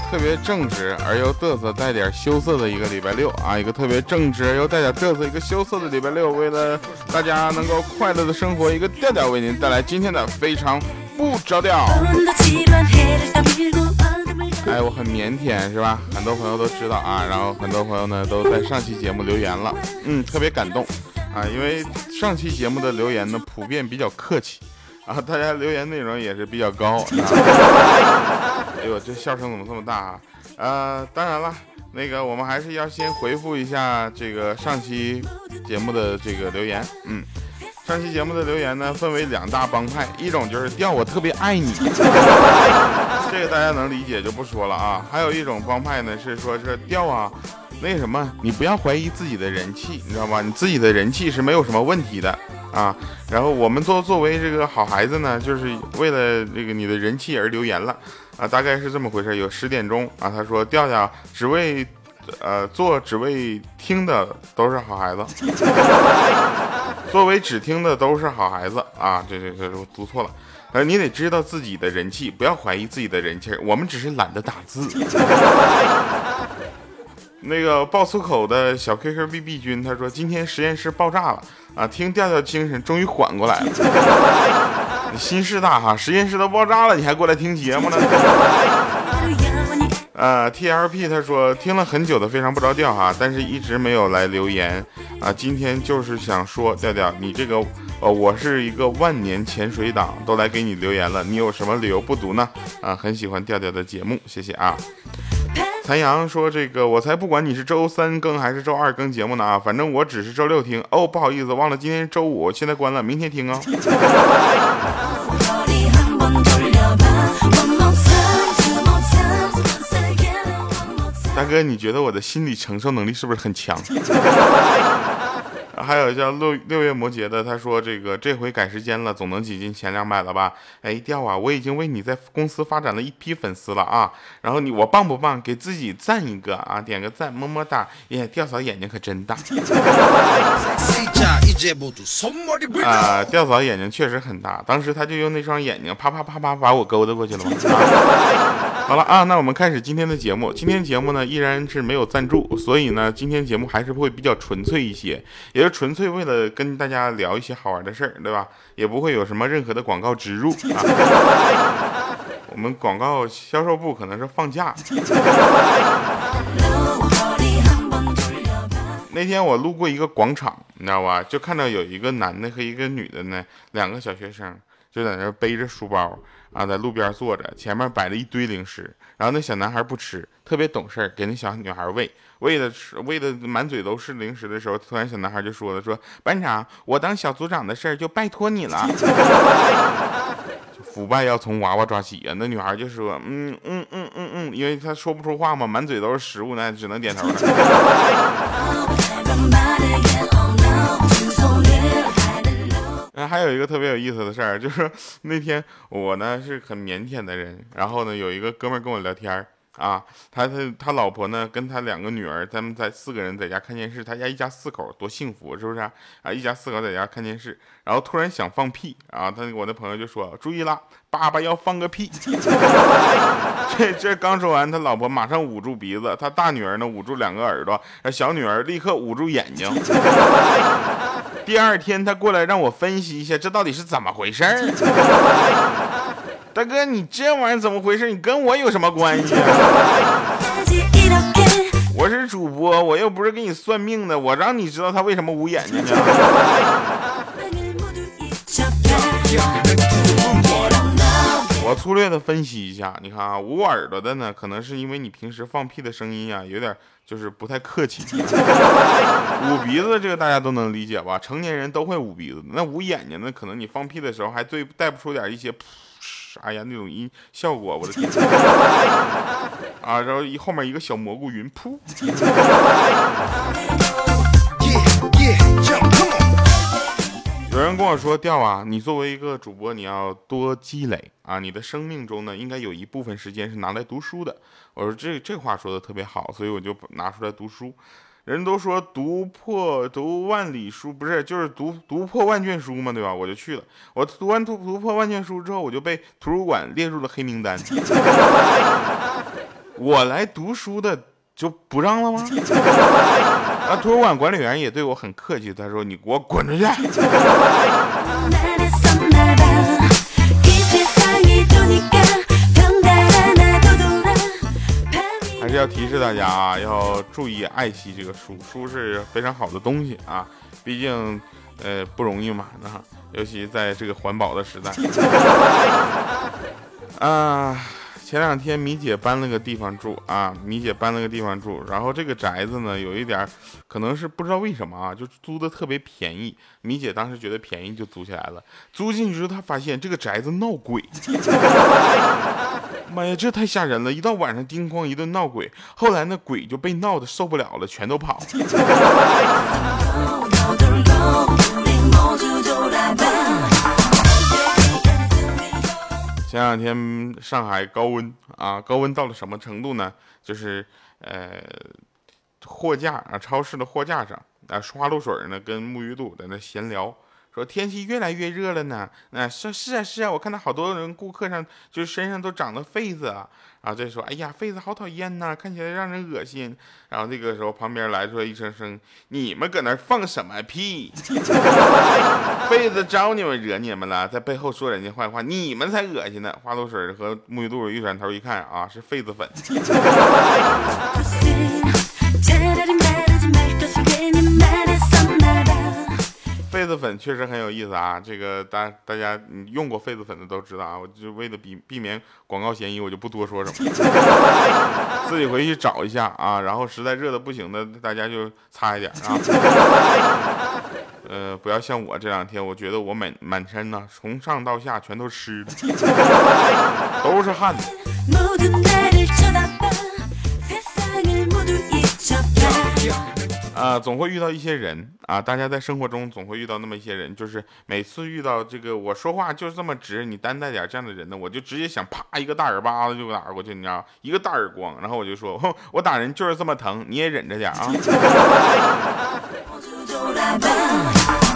特别正直而又嘚瑟带点羞涩的一个礼拜六啊，一个特别正直又带点嘚瑟一个羞涩的礼拜六，为了大家能够快乐的生活，一个调调为您带来今天的非常不着调。哎，我很腼腆是吧？很多朋友都知道啊，然后很多朋友呢都在上期节目留言了，嗯，特别感动啊，因为上期节目的留言呢普遍比较客气，啊，大家留言内容也是比较高。哎呦，这笑声怎么这么大啊？呃，当然了，那个我们还是要先回复一下这个上期节目的这个留言，嗯。上期节目的留言呢，分为两大帮派，一种就是调我特别爱你，这个大家能理解就不说了啊。还有一种帮派呢，是说是调啊，那什么，你不要怀疑自己的人气，你知道吧？你自己的人气是没有什么问题的啊。然后我们作作为这个好孩子呢，就是为了这个你的人气而留言了啊，大概是这么回事。有十点钟啊，他说调调只为呃做只为听的都是好孩子。作为只听的都是好孩子啊！这这这我读错了，呃，你得知道自己的人气，不要怀疑自己的人气。我们只是懒得打字。那个爆粗口的小 QQBB 君他说：“今天实验室爆炸了啊！听调调精神，终于缓过来了。你心事大哈，实验室都爆炸了，你还过来听节目呢？”呃，T L P 他说听了很久的非常不着调哈，但是一直没有来留言啊。今天就是想说调调，你这个呃，我是一个万年潜水党，都来给你留言了，你有什么理由不读呢？啊，很喜欢调调的节目，谢谢啊。残阳说这个我才不管你是周三更还是周二更节目呢啊，反正我只是周六听哦，不好意思，忘了今天周五，现在关了，明天听啊。大哥，你觉得我的心理承受能力是不是很强？还有叫六六月摩羯的，他说这个这回改时间了，总能挤进前两百了吧？哎，调啊，我已经为你在公司发展了一批粉丝了啊！然后你我棒不棒？给自己赞一个啊，点个赞，么么哒！耶，调嫂眼睛可真大啊！调嫂眼睛确实很大，当时他就用那双眼睛啪啪啪啪把我勾搭过去了。好了啊，那我们开始今天的节目。今天节目呢依然是没有赞助，所以呢今天节目还是会比较纯粹一些，也是纯粹为了跟大家聊一些好玩的事儿，对吧？也不会有什么任何的广告植入啊。我们广告销售部可能是放假。那天我路过一个广场，你知道吧？就看到有一个男的和一个女的呢，两个小学生就在那背着书包。啊，在路边坐着，前面摆了一堆零食，然后那小男孩不吃，特别懂事，给那小女孩喂，喂的吃，喂的满嘴都是零食的时候，突然小男孩就说了，说班长，我当小组长的事儿就拜托你了。腐败要从娃娃抓起呀，那女孩就说，嗯嗯嗯嗯嗯，因为她说不出话嘛，满嘴都是食物那，只能点头了。还有一个特别有意思的事儿，就是那天我呢是很腼腆的人，然后呢有一个哥们跟我聊天儿啊，他他他老婆呢跟他两个女儿，他们在四个人在家看电视，他家一家四口多幸福，是不是啊？一家四口在家看电视，然后突然想放屁，啊，他我那朋友就说注意了，爸爸要放个屁。这这刚说完，他老婆马上捂住鼻子，他大女儿呢捂住两个耳朵，小女儿立刻捂住眼睛。第二天他过来让我分析一下，这到底是怎么回事儿？大哥，你这玩意儿怎么回事？你跟我有什么关系？我是主播，我又不是给你算命的，我让你知道他为什么捂眼睛呢？我粗略的分析一下，你看啊，捂耳朵的呢，可能是因为你平时放屁的声音啊，有点就是不太客气。捂鼻子这个大家都能理解吧？成年人都会捂鼻子。那捂眼睛呢，可能你放屁的时候还对带不出点一些噗哎呀那种音效果，我的天！啊，然后一后面一个小蘑菇云噗。我说：“调啊，你作为一个主播，你要多积累啊！你的生命中呢，应该有一部分时间是拿来读书的。”我说：“这这话说的特别好，所以我就拿出来读书。”人都说读破读万里书，不是就是读读破万卷书嘛，对吧？我就去了。我读完读读破万卷书之后，我就被图书馆列入了黑名单。我来读书的就不让了吗？那，图书馆管理员也对我很客气，他说：“你给我滚出去。” 还是要提示大家啊，要注意爱惜这个书，书是非常好的东西啊，毕竟，呃，不容易嘛，那尤其在这个环保的时代。啊，前两天米姐搬了个地方住啊，米姐搬了个地方住，然后这个宅子呢，有一点，可能是不知道为什么啊，就租的特别便宜。米姐当时觉得便宜就租下来了，租进去之后，她发现这个宅子闹鬼。妈呀，这太吓人了！一到晚上，叮咣一顿闹鬼，后来那鬼就被闹的受不了了，全都跑。前两天上海高温啊，高温到了什么程度呢？就是呃，货架啊，超市的货架上啊，花露水呢跟沐浴露在那闲聊。说天气越来越热了呢，那是是啊是啊，我看到好多人顾客上就是身上都长了痱子啊，然后再说，哎呀痱子好讨厌呐，看起来让人恶心。然后这个时候旁边来出来一声声，你们搁那放什么屁？痱子招你们惹你们了，在背后说人家坏话，你们才恶心呢。花露水和沐浴露一转头一看啊，是痱子粉。痱子粉确实很有意思啊，这个大大家你用过痱子粉的都知道啊，我就为了避避免广告嫌疑，我就不多说什么，自己回去找一下啊，然后实在热的不行的，大家就擦一点啊，呃，不要像我这两天，我觉得我满满身呢，从上到下全都湿，都是汗。总会遇到一些人啊，大家在生活中总会遇到那么一些人，就是每次遇到这个我说话就是这么直，你担待点这样的人呢，我就直接想啪一个大耳巴子就打过去，你知道，一个大耳光，然后我就说，哼，我打人就是这么疼，你也忍着点啊。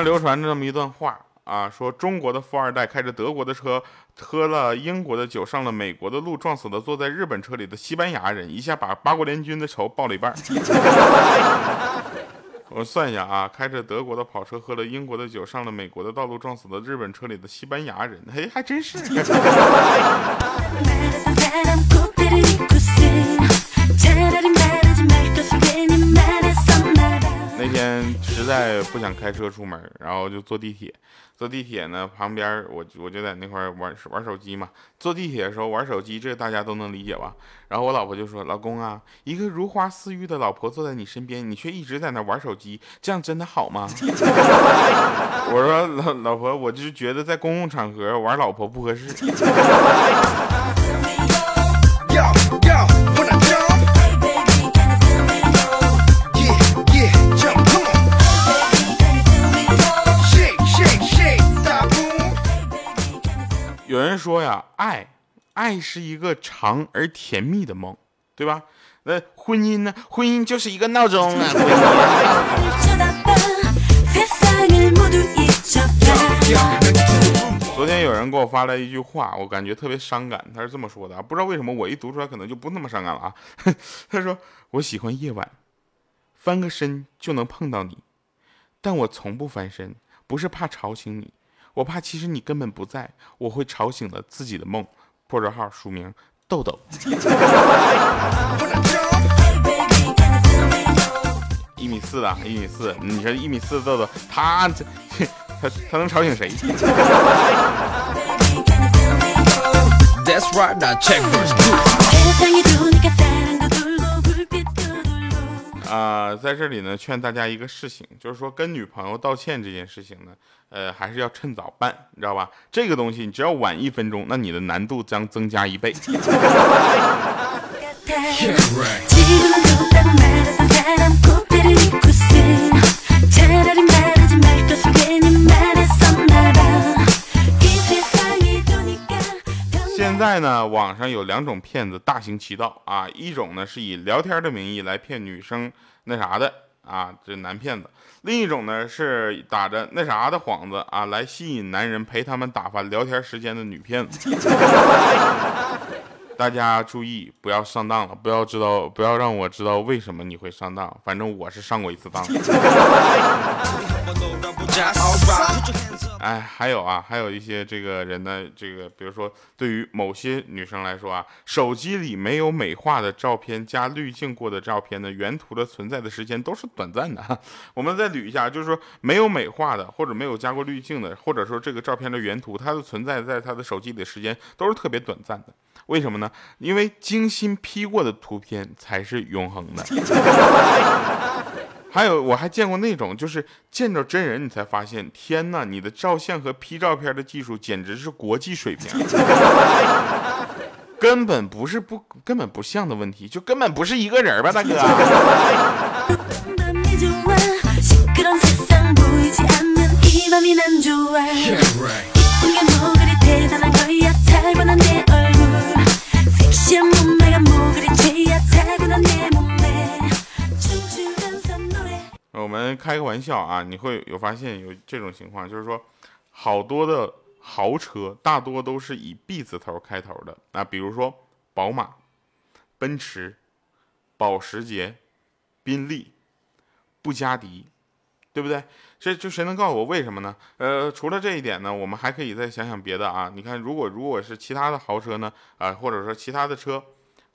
上流传着这么一段话啊，说中国的富二代开着德国的车，喝了英国的酒，上了美国的路，撞死了坐在日本车里的西班牙人，一下把八国联军的仇报了一半。我算一下啊，开着德国的跑车，喝了英国的酒，上了美国的道路，撞死了日本车里的西班牙人，嘿，还真是。那天实在不想开车出门，然后就坐地铁。坐地铁呢，旁边我我就在那块玩玩手机嘛。坐地铁的时候玩手机，这大家都能理解吧？然后我老婆就说：“老公啊，一个如花似玉的老婆坐在你身边，你却一直在那玩手机，这样真的好吗？” 我说：“老老婆，我就觉得在公共场合玩老婆不合适。”说呀，爱，爱是一个长而甜蜜的梦，对吧？那婚姻呢？婚姻就是一个闹钟啊！昨天有人给我发来一句话，我感觉特别伤感。他是这么说的，不知道为什么我一读出来可能就不那么伤感了啊。他说：“我喜欢夜晚，翻个身就能碰到你，但我从不翻身，不是怕吵醒你。”我怕，其实你根本不在，我会吵醒了自己的梦。破折号署名豆豆。一米四的，一米四，你说一米四的豆豆，他这他他能吵醒谁？啊，在这里呢，劝大家一个事情，就是说跟女朋友道歉这件事情呢，呃，还是要趁早办，你知道吧？这个东西你只要晚一分钟，那你的难度将增加一倍。现在呢，网上有两种骗子大行其道啊，一种呢是以聊天的名义来骗女生那啥的啊，这男骗子；另一种呢是打着那啥的幌子啊，来吸引男人陪他们打发聊天时间的女骗子。大家注意，不要上当了，不要知道，不要让我知道为什么你会上当。反正我是上过一次当。哎，还有啊，还有一些这个人呢，这个比如说，对于某些女生来说啊，手机里没有美化的照片加滤镜过的照片呢，原图的存在的时间都是短暂的。我们再捋一下，就是说没有美化的，或者没有加过滤镜的，或者说这个照片的原图，它的存在在他的手机里的时间都是特别短暂的。为什么呢？因为精心 P 过的图片才是永恒的。还有，我还见过那种，就是见着真人你才发现，天哪，你的照相和 P 照片的技术简直是国际水平，根本不是不根本不像的问题，就根本不是一个人吧，大哥。我们开个玩笑啊，你会有发现有这种情况，就是说，好多的豪车大多都是以 B 字头开头的啊，比如说宝马、奔驰、保时捷、宾利、布加迪，对不对？这就谁能告诉我为什么呢？呃，除了这一点呢，我们还可以再想想别的啊。你看，如果如果是其他的豪车呢，啊，或者说其他的车，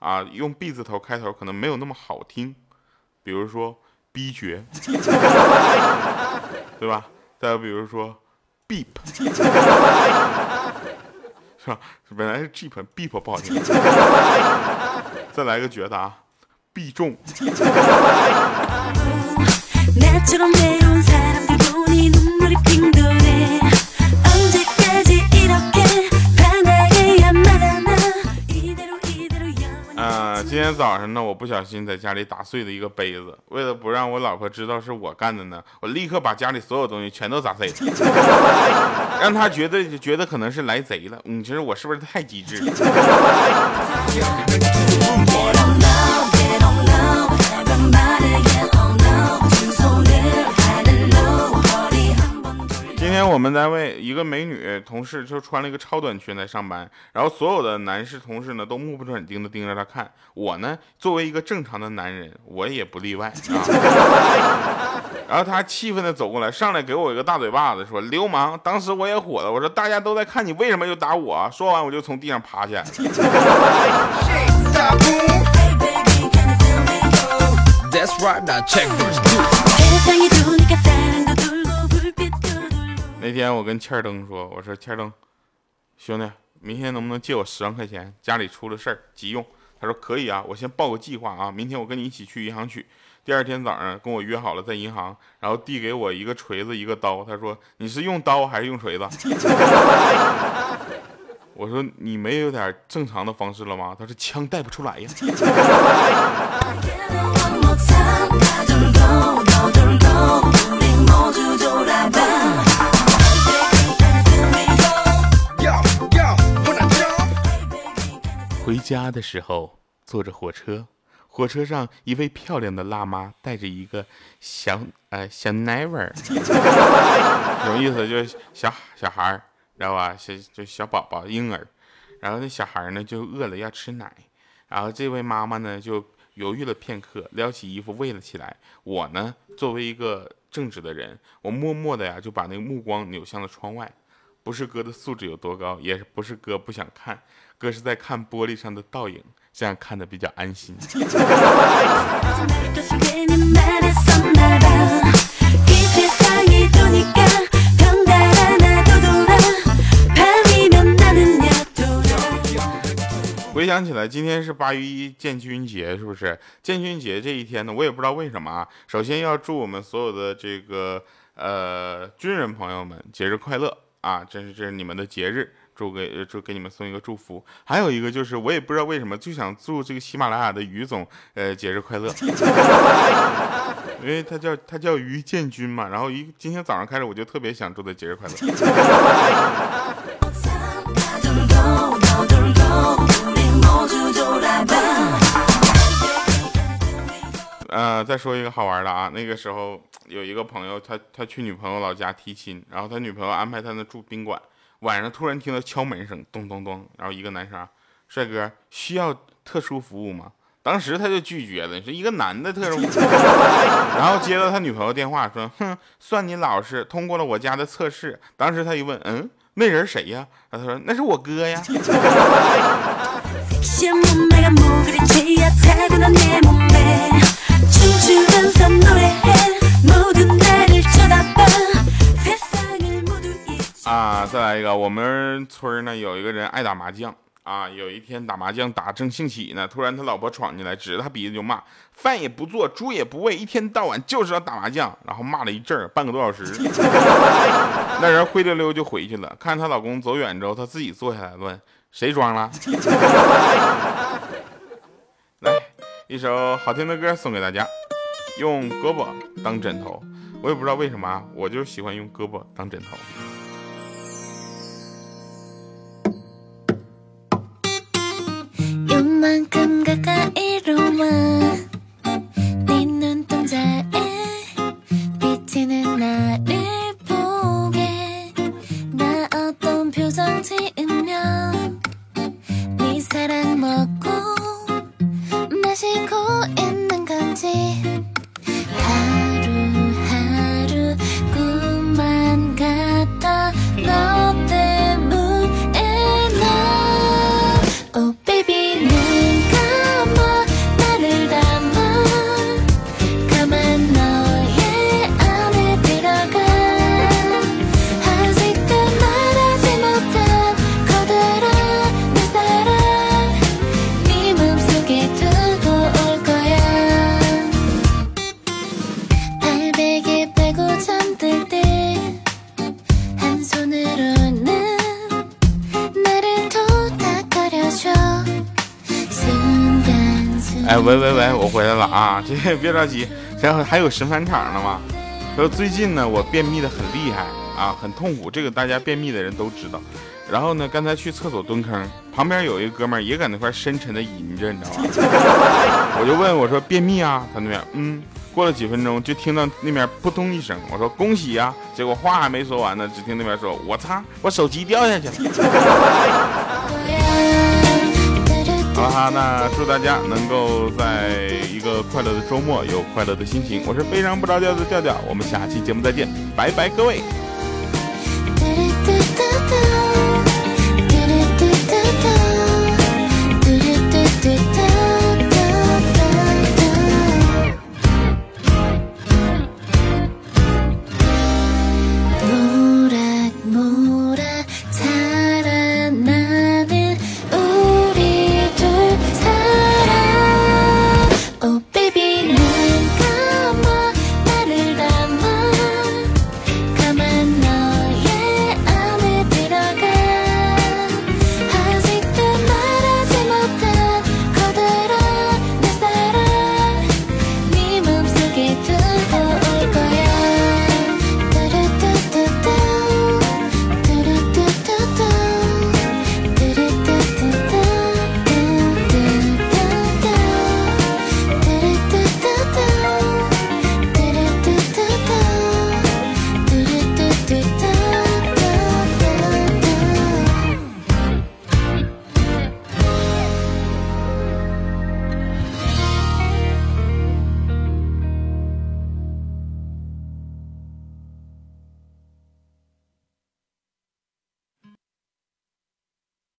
啊，用 B 字头开头可能没有那么好听，比如说。逼绝，对吧？再比如说，beep，是吧？本来是 jeep，beep 不好听。再来个绝的啊，必中。今天早上呢，我不小心在家里打碎了一个杯子。为了不让我老婆知道是我干的呢，我立刻把家里所有东西全都砸碎了，让她觉得觉得可能是来贼了。你说我是不是太机智？今 我们单位一个美女同事就穿了一个超短裙来上班，然后所有的男士同事呢都目不转睛的盯着她看。我呢作为一个正常的男人，我也不例外啊。然后他气愤的走过来，上来给我一个大嘴巴子，说：“流氓！”当时我也火了，我说：“大家都在看你，为什么又打我？”说完我就从地上爬起来了。那天我跟欠儿登说：“我说欠儿登，兄弟，明天能不能借我十万块钱？家里出了事儿，急用。”他说：“可以啊，我先报个计划啊，明天我跟你一起去银行取。”第二天早上跟我约好了在银行，然后递给我一个锤子一个刀。他说：“你是用刀还是用锤子？” 我说：“你没有点正常的方式了吗？”他说：“枪带不出来呀。” 回家的时候，坐着火车，火车上一位漂亮的辣妈带着一个小呃小奶味儿，有意思，就是小小孩儿，知道吧？小就小宝宝婴儿，然后那小孩儿呢就饿了要吃奶，然后这位妈妈呢就犹豫了片刻，撩起衣服喂了起来。我呢作为一个正直的人，我默默的呀就把那个目光扭向了窗外。不是哥的素质有多高，也不是哥不想看，哥是在看玻璃上的倒影，这样看的比较安心。回想起来，今天是八月一建军节，是不是？建军节这一天呢，我也不知道为什么啊。首先要祝我们所有的这个呃军人朋友们节日快乐。啊，这是这是你们的节日，祝给祝给你们送一个祝福。还有一个就是我也不知道为什么就想祝这个喜马拉雅的于总呃节日快乐。因为他叫他叫于建军嘛然后一今天早上开始我就特别想祝他节日快乐。呃再说一个好玩的啊那个时候有一个朋友他他去女朋友老家提亲然后他女朋友安排他那住宾馆晚上突然听到敲门声，咚咚咚，然后一个男生，帅哥需要特殊服务吗？当时他就拒绝了，是一个男的特殊服务，然后接到他女朋友电话说，哼，算你老实，通过了我家的测试。当时他一问，嗯，那人谁呀？然后他说那是我哥呀。再来一个，我们村呢有一个人爱打麻将啊。有一天打麻将打正兴起呢，突然他老婆闯进来，指着他鼻子就骂：“饭也不做，猪也不喂，一天到晚就知道打麻将。”然后骂了一阵儿，半个多小时。那人灰溜溜就回去了。看她老公走远之后，她自己坐下来问：“谁装了？” 来一首好听的歌送给大家，用胳膊当枕头。我也不知道为什么，我就喜欢用胳膊当枕头。 만큼 가까이로 와 喂喂喂，我回来了啊！这别着急，然后还有神返场呢嘛。说最近呢，我便秘的很厉害啊，很痛苦，这个大家便秘的人都知道。然后呢，刚才去厕所蹲坑，旁边有一个哥们儿也搁那块深沉的吟着，你知道吗？我就问我说便秘啊，他那边嗯。过了几分钟，就听到那边扑通一声，我说恭喜呀、结果话还没说完呢，只听那边说：“我擦，我手机掉下去了。”好了哈，那祝大家能够在一个快乐的周末有快乐的心情。我是非常不着调的调调，我们下期节目再见，拜拜各位。